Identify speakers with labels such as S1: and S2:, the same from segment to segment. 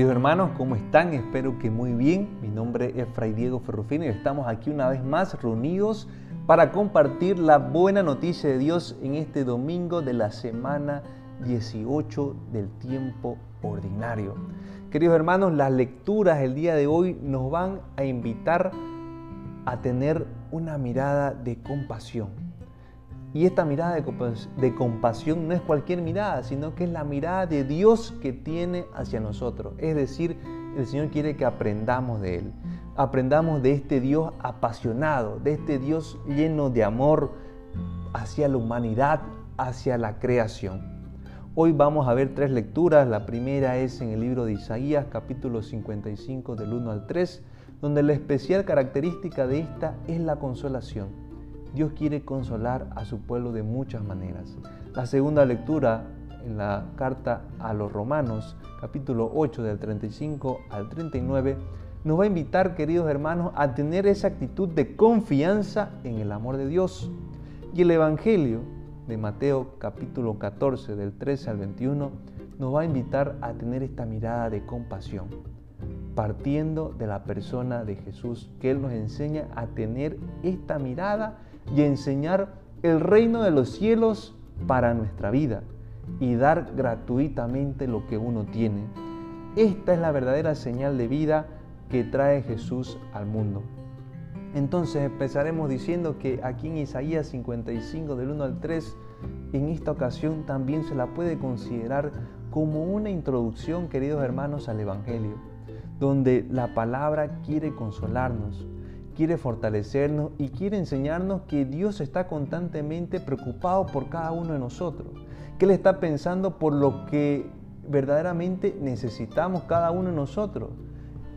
S1: Queridos hermanos, ¿cómo están? Espero que muy bien. Mi nombre es Fray Diego Ferrufino y estamos aquí una vez más reunidos para compartir la buena noticia de Dios en este domingo de la semana 18 del tiempo ordinario. Queridos hermanos, las lecturas el día de hoy nos van a invitar a tener una mirada de compasión y esta mirada de compasión no es cualquier mirada, sino que es la mirada de Dios que tiene hacia nosotros. Es decir, el Señor quiere que aprendamos de Él. Aprendamos de este Dios apasionado, de este Dios lleno de amor hacia la humanidad, hacia la creación. Hoy vamos a ver tres lecturas. La primera es en el libro de Isaías, capítulo 55, del 1 al 3, donde la especial característica de esta es la consolación. Dios quiere consolar a su pueblo de muchas maneras. La segunda lectura en la carta a los Romanos, capítulo 8 del 35 al 39, nos va a invitar, queridos hermanos, a tener esa actitud de confianza en el amor de Dios. Y el Evangelio de Mateo capítulo 14 del 13 al 21 nos va a invitar a tener esta mirada de compasión, partiendo de la persona de Jesús, que Él nos enseña a tener esta mirada y enseñar el reino de los cielos para nuestra vida y dar gratuitamente lo que uno tiene. Esta es la verdadera señal de vida que trae Jesús al mundo. Entonces empezaremos diciendo que aquí en Isaías 55 del 1 al 3, en esta ocasión también se la puede considerar como una introducción, queridos hermanos, al Evangelio, donde la palabra quiere consolarnos, quiere fortalecernos y quiere enseñarnos que Dios está constantemente preocupado por cada uno de nosotros, que Él está pensando por lo que verdaderamente necesitamos cada uno de nosotros,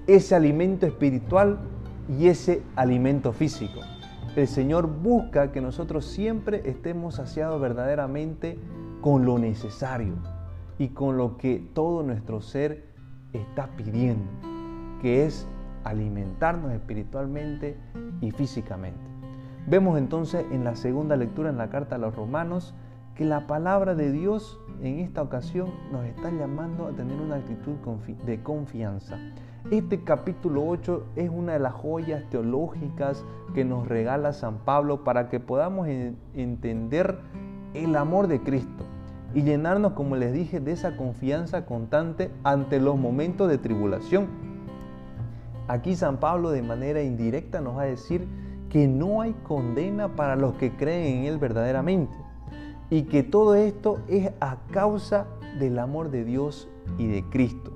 S1: ese alimento espiritual y ese alimento físico. El Señor busca que nosotros siempre estemos saciados verdaderamente con lo necesario y con lo que todo nuestro ser está pidiendo, que es alimentarnos espiritualmente y físicamente. Vemos entonces en la segunda lectura en la carta a los romanos que la palabra de Dios en esta ocasión nos está llamando a tener una actitud de confianza. Este capítulo 8 es una de las joyas teológicas que nos regala San Pablo para que podamos entender el amor de Cristo y llenarnos, como les dije, de esa confianza constante ante los momentos de tribulación Aquí San Pablo de manera indirecta nos va a decir que no hay condena para los que creen en Él verdaderamente y que todo esto es a causa del amor de Dios y de Cristo.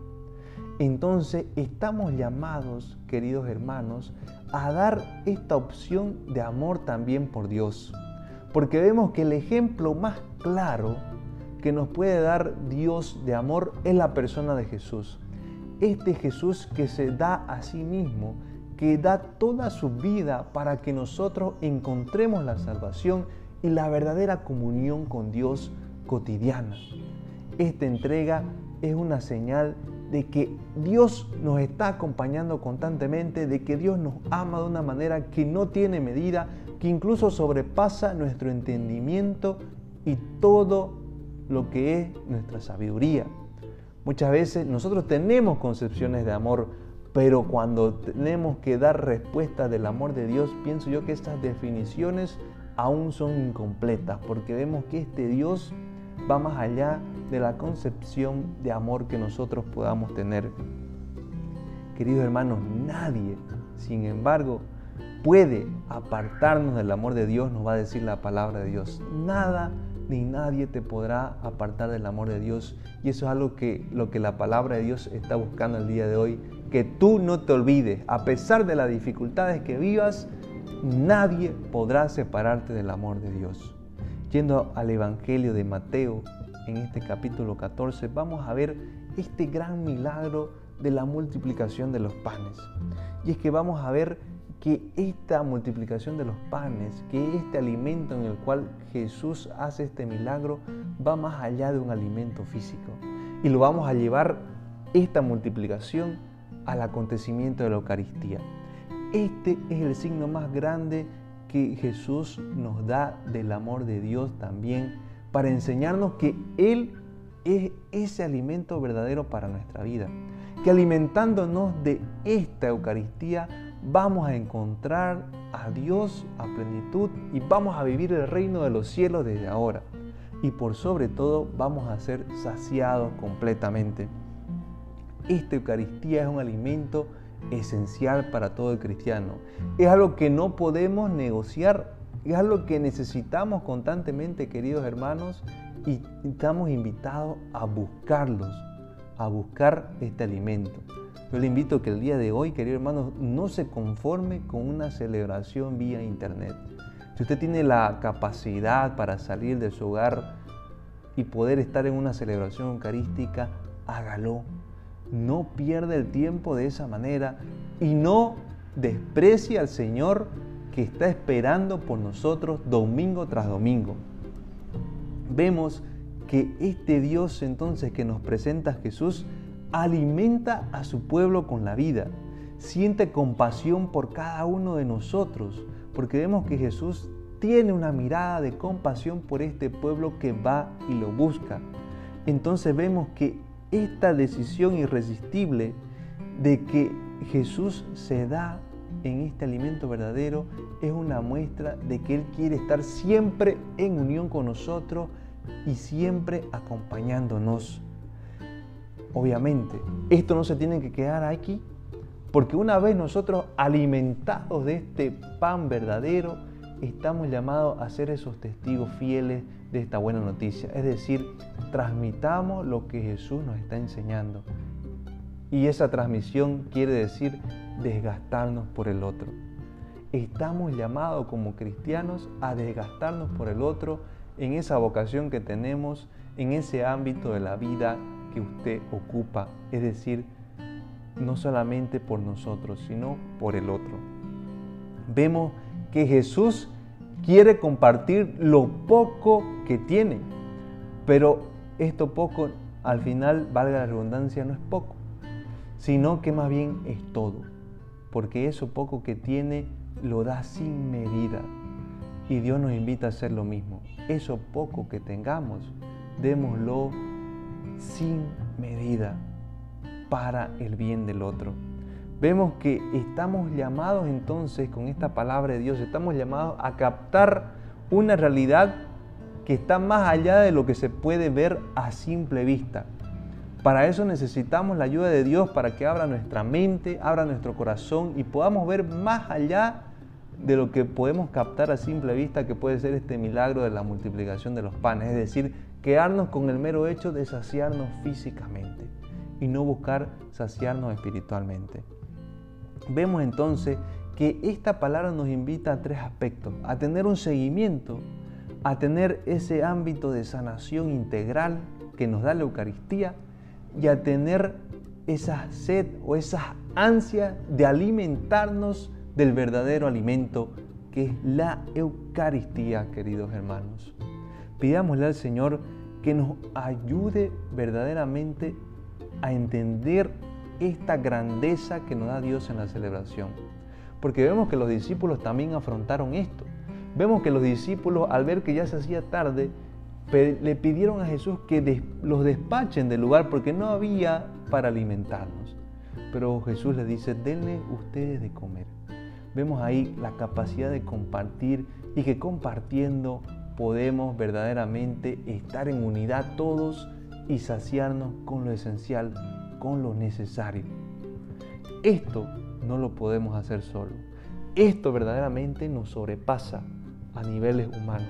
S1: Entonces estamos llamados, queridos hermanos, a dar esta opción de amor también por Dios, porque vemos que el ejemplo más claro que nos puede dar Dios de amor es la persona de Jesús este Jesús que se da a sí mismo, que da toda su vida para que nosotros encontremos la salvación y la verdadera comunión con Dios cotidiana. Esta entrega es una señal de que Dios nos está acompañando constantemente, de que Dios nos ama de una manera que no tiene medida, que incluso sobrepasa nuestro entendimiento y todo lo que es nuestra sabiduría. Muchas veces nosotros tenemos concepciones de amor, pero cuando tenemos que dar respuesta del amor de Dios, pienso yo que estas definiciones aún son incompletas, porque vemos que este Dios va más allá de la concepción de amor que nosotros podamos tener. Queridos hermanos, nadie, sin embargo, puede apartarnos del amor de Dios, nos va a decir la palabra de Dios. Nada ni nadie te podrá apartar del amor de Dios. Y eso es algo que lo que la palabra de Dios está buscando el día de hoy, que tú no te olvides, a pesar de las dificultades que vivas, nadie podrá separarte del amor de Dios. Yendo al Evangelio de Mateo, en este capítulo 14, vamos a ver este gran milagro de la multiplicación de los panes. Y es que vamos a ver que esta multiplicación de los panes, que este alimento en el cual Jesús hace este milagro, va más allá de un alimento físico. Y lo vamos a llevar, esta multiplicación, al acontecimiento de la Eucaristía. Este es el signo más grande que Jesús nos da del amor de Dios también, para enseñarnos que Él es ese alimento verdadero para nuestra vida. que alimentándonos de esta Eucaristía vamos a encontrar a Dios a plenitud y vamos a vivir el reino de los cielos desde ahora. Y por sobre todo vamos a ser saciados completamente. Esta Eucaristía es un alimento esencial para todo el cristiano. Es algo que no podemos negociar, es algo que necesitamos constantemente, queridos hermanos, y estamos invitados a buscarlos, a buscar este alimento. Yo le invito a que el día de hoy, queridos hermanos, no se conforme con una celebración vía internet. Si usted tiene la capacidad para salir de su hogar y poder estar en una celebración eucarística, hágalo no pierda el tiempo de esa manera y no desprecie al Señor que está esperando por nosotros domingo tras domingo. Vemos que este Dios entonces que nos presenta Jesús alimenta a su pueblo con la vida, siente compasión por cada uno de nosotros, porque vemos que Jesús tiene una mirada de compasión por este pueblo que va y lo busca. Entonces vemos que esta decisión irresistible de que Jesús se da en este alimento verdadero es una muestra de que Él quiere estar siempre en unión con nosotros y siempre acompañándonos. Obviamente, esto no se tiene que quedar aquí, porque una vez nosotros alimentados de este pan verdadero, estamos llamados a ser esos testigos fieles de esta buena noticia. Es decir, transmitamos lo que Jesús nos está enseñando. Y esa transmisión quiere decir desgastarnos por el otro. Estamos llamados como cristianos a desgastarnos por el otro en esa vocación que tenemos, en ese ámbito de la vida que usted ocupa. Es decir, no solamente por nosotros, sino por el otro. Vemos que Jesús quiere compartir lo poco que tiene, pero esto poco al final, valga la redundancia, no es poco, sino que más bien es todo, porque eso poco que tiene lo da sin medida. Y Dios nos invita a hacer lo mismo. Eso poco que tengamos, démoslo sin medida para el bien del otro. Vemos que estamos llamados entonces con esta palabra de Dios, estamos llamados a captar una realidad que está más allá de lo que se puede ver a simple vista. Para eso necesitamos la ayuda de Dios para que abra nuestra mente, abra nuestro corazón y podamos ver más allá de lo que podemos captar a simple vista que puede ser este milagro de la multiplicación de los panes, es decir, quedarnos con el mero hecho de saciarnos físicamente y no buscar saciarnos espiritualmente. Vemos entonces que esta palabra nos invita a tres aspectos, a tener un seguimiento, a tener ese ámbito de sanación integral que nos da la Eucaristía y a tener esa sed o esa ansia de alimentarnos del verdadero alimento que es la Eucaristía, queridos hermanos. Pidámosle al Señor que nos ayude verdaderamente a entender esta grandeza que nos da Dios en la celebración. Porque vemos que los discípulos también afrontaron esto. Vemos que los discípulos, al ver que ya se hacía tarde, le pidieron a Jesús que los despachen del lugar porque no había para alimentarnos. Pero Jesús les dice, denle ustedes de comer. Vemos ahí la capacidad de compartir y que compartiendo podemos verdaderamente estar en unidad todos y saciarnos con lo esencial con lo necesario. Esto no lo podemos hacer solo. Esto verdaderamente nos sobrepasa a niveles humanos.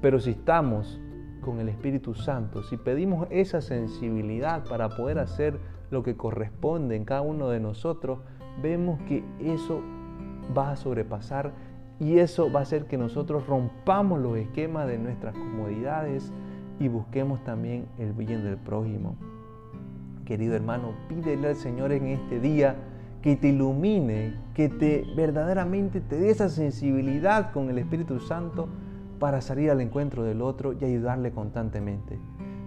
S1: Pero si estamos con el Espíritu Santo, si pedimos esa sensibilidad para poder hacer lo que corresponde en cada uno de nosotros, vemos que eso va a sobrepasar y eso va a hacer que nosotros rompamos los esquemas de nuestras comodidades y busquemos también el bien del prójimo querido hermano, pídele al Señor en este día que te ilumine, que te verdaderamente te dé esa sensibilidad con el Espíritu Santo para salir al encuentro del otro y ayudarle constantemente.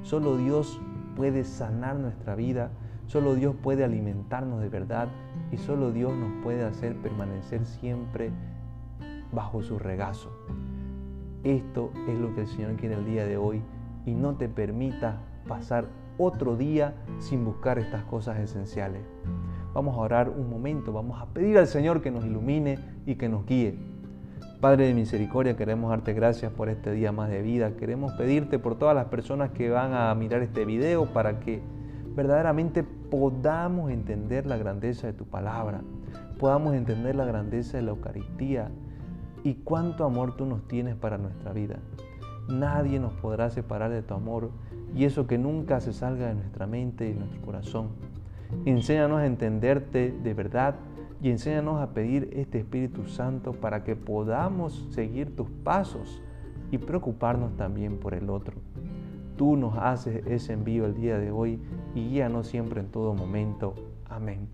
S1: Solo Dios puede sanar nuestra vida, solo Dios puede alimentarnos de verdad y solo Dios nos puede hacer permanecer siempre bajo su regazo. Esto es lo que el Señor quiere el día de hoy y no te permita pasar otro día sin buscar estas cosas esenciales. Vamos a orar un momento, vamos a pedir al Señor que nos ilumine y que nos guíe. Padre de misericordia, queremos darte gracias por este día más de vida. Queremos pedirte por todas las personas que van a mirar este video para que verdaderamente podamos entender la grandeza de tu palabra, podamos entender la grandeza de la Eucaristía y cuánto amor tú nos tienes para nuestra vida. Nadie nos podrá separar de tu amor y eso que nunca se salga de nuestra mente y nuestro corazón. Enséñanos a entenderte de verdad y enséñanos a pedir este Espíritu Santo para que podamos seguir tus pasos y preocuparnos también por el otro. Tú nos haces ese envío el día de hoy y guíanos siempre en todo momento. Amén.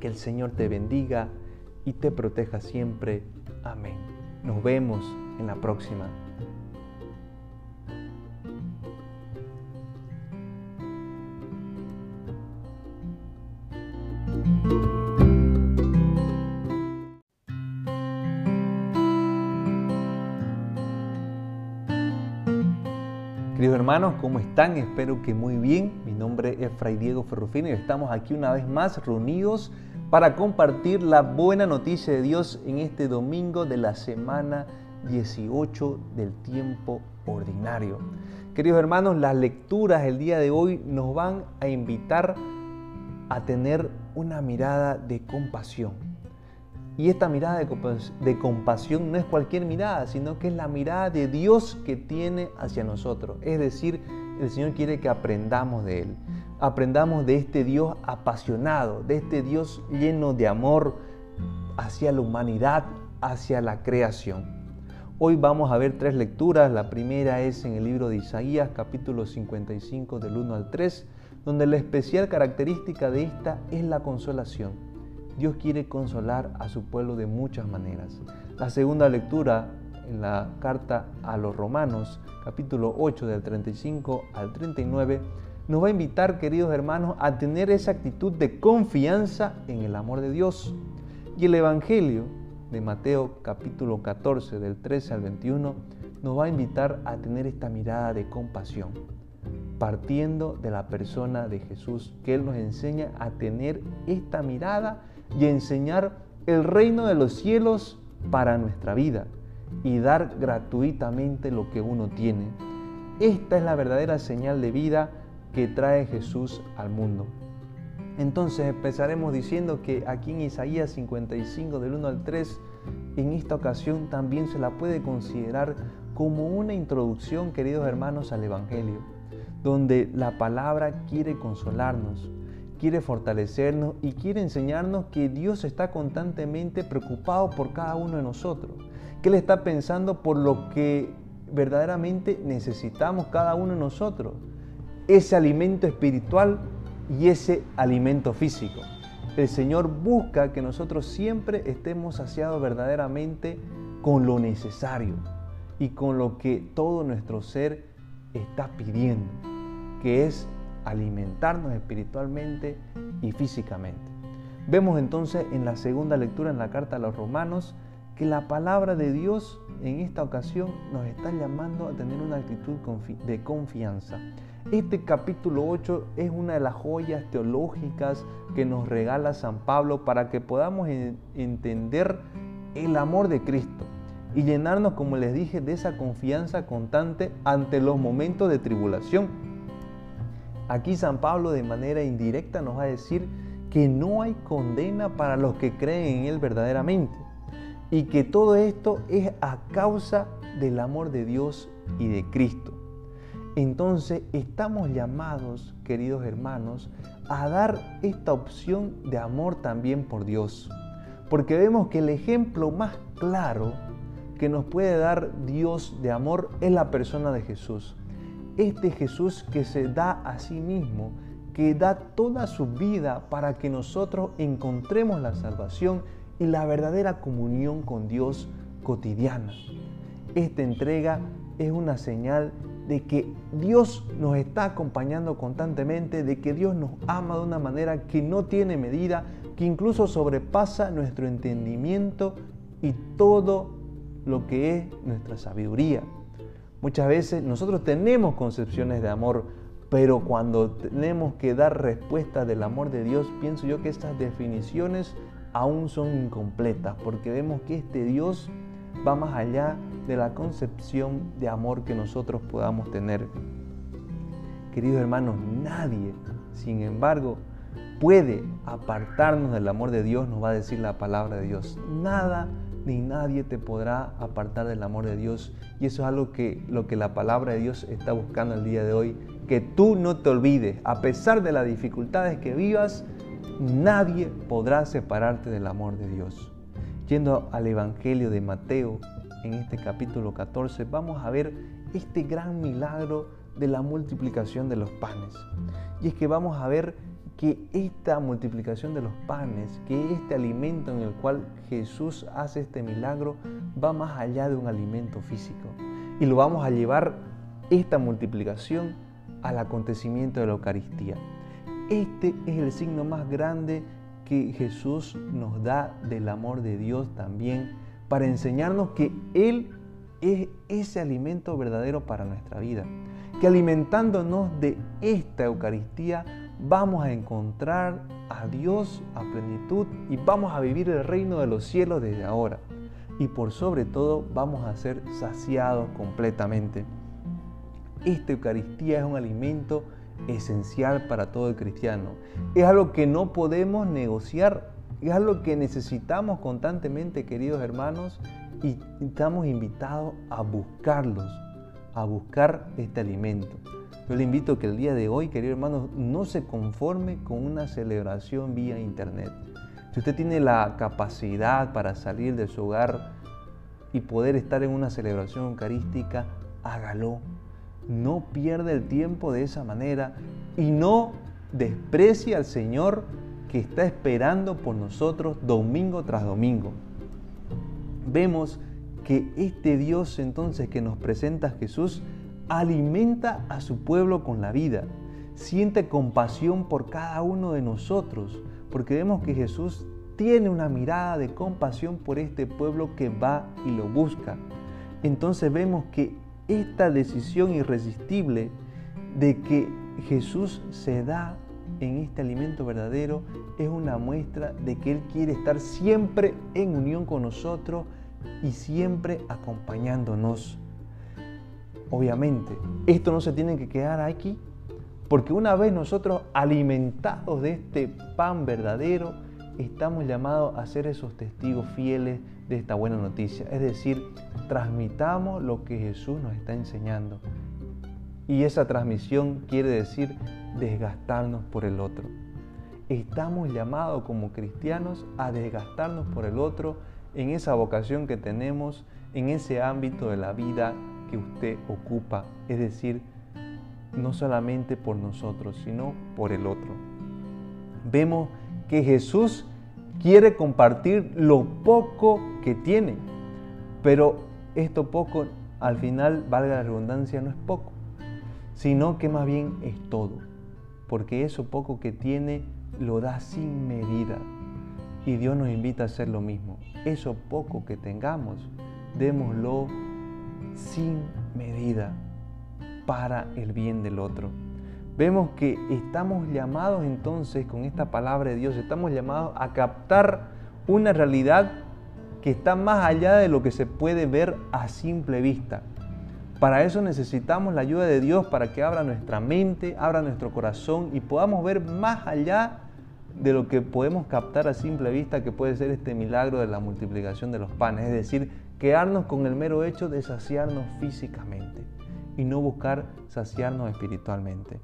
S1: Que el Señor te bendiga y te proteja siempre. Amén. Nos vemos en la próxima. Queridos hermanos, ¿cómo están? Espero que muy bien. Mi nombre es Fray Diego Ferrufino y estamos aquí una vez más reunidos para compartir la buena noticia de Dios en este domingo de la semana 18 del tiempo ordinario. Queridos hermanos, las lecturas el día de hoy nos van a invitar a tener una mirada de compasión y esta mirada de compasión no es cualquier mirada, sino que es la mirada de Dios que tiene hacia nosotros. Es decir, el Señor quiere que aprendamos de Él. Aprendamos de este Dios apasionado, de este Dios lleno de amor hacia la humanidad, hacia la creación. Hoy vamos a ver tres lecturas. La primera es en el libro de Isaías, capítulo 55, del 1 al 3, donde la especial característica de esta es la consolación. Dios quiere consolar a su pueblo de muchas maneras. La segunda lectura en la carta a los Romanos, capítulo 8 del 35 al 39, nos va a invitar, queridos hermanos, a tener esa actitud de confianza en el amor de Dios. Y el Evangelio de Mateo capítulo 14 del 13 al 21 nos va a invitar a tener esta mirada de compasión, partiendo de la persona de Jesús, que Él nos enseña a tener esta mirada y enseñar el reino de los cielos para nuestra vida y dar gratuitamente lo que uno tiene. Esta es la verdadera señal de vida que trae Jesús al mundo. Entonces empezaremos diciendo que aquí en Isaías 55 del 1 al 3, en esta ocasión también se la puede considerar como una introducción, queridos hermanos, al Evangelio, donde la palabra quiere consolarnos, quiere fortalecernos y quiere enseñarnos que Dios está constantemente preocupado por cada uno de nosotros, que Él está pensando por lo que verdaderamente necesitamos cada uno de nosotros, ese alimento espiritual y ese alimento físico. El Señor busca que nosotros siempre estemos saciados verdaderamente con lo necesario y con lo que todo nuestro ser está pidiendo, que es alimentarnos espiritualmente y físicamente. Vemos entonces en la segunda lectura en la carta a los romanos que la palabra de Dios en esta ocasión nos está llamando a tener una actitud de confianza. Este capítulo 8 es una de las joyas teológicas que nos regala San Pablo para que podamos entender el amor de Cristo y llenarnos, como les dije, de esa confianza constante ante los momentos de tribulación Aquí San Pablo de manera indirecta nos va a decir que no hay condena para los que creen en Él verdaderamente y que todo esto es a causa del amor de Dios y de Cristo. Entonces estamos llamados, queridos hermanos, a dar esta opción de amor también por Dios, porque vemos que el ejemplo más claro que nos puede dar Dios de amor es la persona de Jesús este Jesús que se da a sí mismo, que da toda su vida para que nosotros encontremos la salvación y la verdadera comunión con Dios cotidiana. Esta entrega es una señal de que Dios nos está acompañando constantemente, de que Dios nos ama de una manera que no tiene medida, que incluso sobrepasa nuestro entendimiento y todo lo que es nuestra sabiduría. Muchas veces nosotros tenemos concepciones de amor Pero cuando tenemos que dar respuesta del amor de Dios, pienso yo que estas definiciones aún son incompletas, porque vemos que este Dios va más allá de la concepción de amor que nosotros podamos tener. Queridos hermanos, nadie, sin embargo, puede apartarnos del amor de Dios, nos va a decir la palabra de Dios. Nada ni nadie te podrá apartar del amor de Dios. Y eso es algo que lo que la palabra de Dios está buscando el día de hoy, que tú no te olvides, a pesar de las dificultades que vivas, nadie podrá separarte del amor de Dios. Yendo al Evangelio de Mateo, en este capítulo 14, vamos a ver este gran milagro de la multiplicación de los panes. Y es que vamos a ver que esta multiplicación de los panes, que este alimento en el cual Jesús hace este milagro, va más allá de un alimento físico. Y lo vamos a llevar, esta multiplicación, al acontecimiento de la Eucaristía. Este es el signo más grande que Jesús nos da del amor de Dios también, para enseñarnos que Él es ese alimento verdadero para nuestra vida. Que alimentándonos de esta Eucaristía vamos a encontrar a Dios a plenitud y vamos a vivir el reino de los cielos desde ahora. Y por sobre todo vamos a ser saciados completamente. Esta Eucaristía es un alimento esencial para todo el cristiano. Es algo que no podemos negociar, es algo que necesitamos constantemente, queridos hermanos, y estamos invitados a buscarlos, a buscar este alimento. Yo le invito a que el día de hoy, queridos hermanos, no se conforme con una celebración vía internet. Si usted tiene la capacidad para salir de su hogar y poder estar en una celebración eucarística, hágalo no pierda el tiempo de esa manera y no desprecie al Señor que está esperando por nosotros domingo tras domingo. Vemos que este Dios entonces que nos presenta Jesús alimenta a su pueblo con la vida, siente compasión por cada uno de nosotros, porque vemos que Jesús tiene una mirada de compasión por este pueblo que va y lo busca. Entonces vemos que esta decisión irresistible de que Jesús se da en este alimento verdadero es una muestra de que Él quiere estar siempre en unión con nosotros y siempre acompañándonos. Obviamente, esto no se tiene que quedar aquí, porque una vez nosotros alimentados de este pan verdadero, estamos llamados a ser esos testigos fieles de esta buena noticia. Es decir, transmitamos lo que Jesús nos está enseñando. Y esa transmisión quiere decir desgastarnos por el otro. Estamos llamados como cristianos a desgastarnos por el otro en esa vocación que tenemos, en ese ámbito de la vida que usted ocupa. Es decir, no solamente por nosotros, sino por el otro. Vemos que Jesús quiere compartir lo poco que tiene, pero esto poco al final, valga la redundancia, no es poco, sino que más bien es todo, porque eso poco que tiene lo da sin medida. Y Dios nos invita a hacer lo mismo. Eso poco que tengamos, démoslo sin medida para el bien del otro vemos que estamos llamados entonces con esta palabra de Dios, estamos llamados a captar una realidad que está más allá de lo que se puede ver a simple vista. Para eso necesitamos la ayuda de Dios para que abra nuestra mente, abra nuestro corazón y podamos ver más allá de lo que podemos captar a simple vista que puede ser este milagro de la multiplicación de los panes, es decir, quedarnos con el mero hecho de saciarnos físicamente y no buscar saciarnos espiritualmente.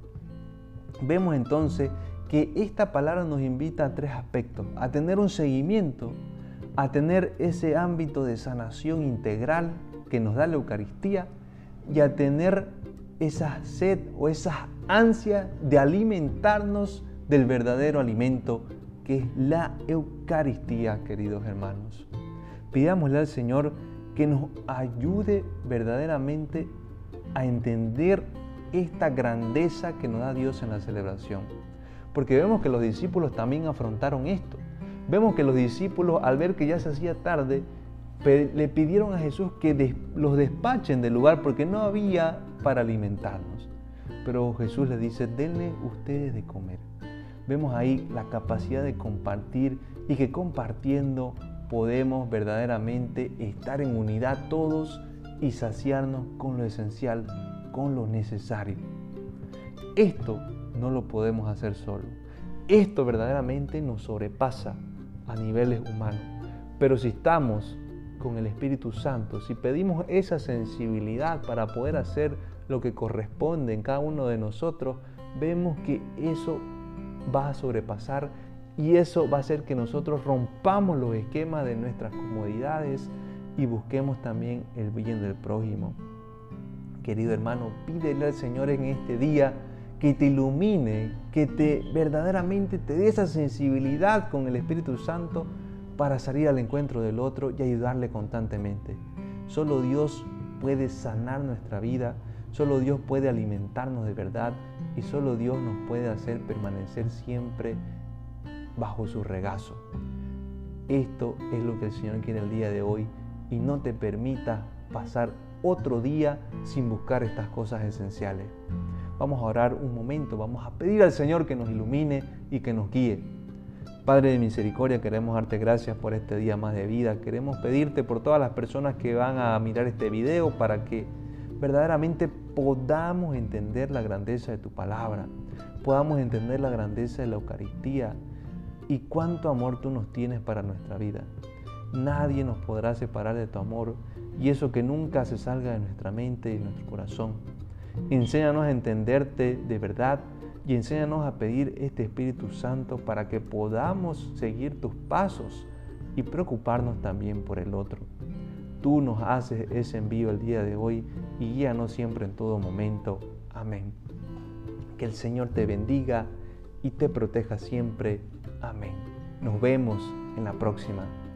S1: Vemos entonces que esta palabra nos invita a tres aspectos, a tener un seguimiento, a tener ese ámbito de sanación integral que nos da la Eucaristía y a tener esa sed o esa ansia de alimentarnos del verdadero alimento que es la Eucaristía, queridos hermanos. Pidámosle al Señor que nos ayude verdaderamente a entender esta grandeza que nos da Dios en la celebración. Porque vemos que los discípulos también afrontaron esto. Vemos que los discípulos, al ver que ya se hacía tarde, le pidieron a Jesús que los despachen del lugar porque no había para alimentarnos. pero Jesús les dice, denle ustedes de comer. Vemos ahí la capacidad de compartir y que compartiendo podemos verdaderamente estar en unidad todos y saciarnos con lo esencial, con lo necesario. Esto no lo podemos hacer solo. Esto verdaderamente nos sobrepasa a niveles humanos. Pero si estamos con el Espíritu Santo, si pedimos esa sensibilidad para poder hacer lo que corresponde en cada uno de nosotros, vemos que eso va a sobrepasar y eso va a hacer que nosotros rompamos los esquemas de nuestras comodidades y busquemos también el bien del prójimo. Querido hermano, pídele al Señor en este día que te ilumine, que te verdaderamente te dé esa sensibilidad con el Espíritu Santo para salir al encuentro del otro y ayudarle constantemente. Solo Dios puede sanar nuestra vida, solo Dios puede alimentarnos de verdad y solo Dios nos puede hacer permanecer siempre bajo su regazo. Esto es lo que el Señor quiere el día de hoy y no te permita pasar otro día sin buscar estas cosas esenciales. Vamos a orar un momento, vamos a pedir al Señor que nos ilumine y que nos guíe. Padre de misericordia, queremos darte gracias por este día más de vida. Queremos pedirte por todas las personas que van a mirar este video para que verdaderamente podamos entender la grandeza de tu palabra, podamos entender la grandeza de la Eucaristía, y cuánto amor tú nos tienes para nuestra vida. Nadie nos podrá separar de tu amor y eso que nunca se salga de nuestra mente y de nuestro corazón. Enséñanos a entenderte de verdad y enséñanos a pedir este Espíritu Santo para que podamos seguir tus pasos y preocuparnos también por el otro. Tú nos haces ese envío el día de hoy y guíanos siempre en todo momento. Amén. Que el Señor te bendiga y te proteja siempre. Amén. Nos vemos en la próxima.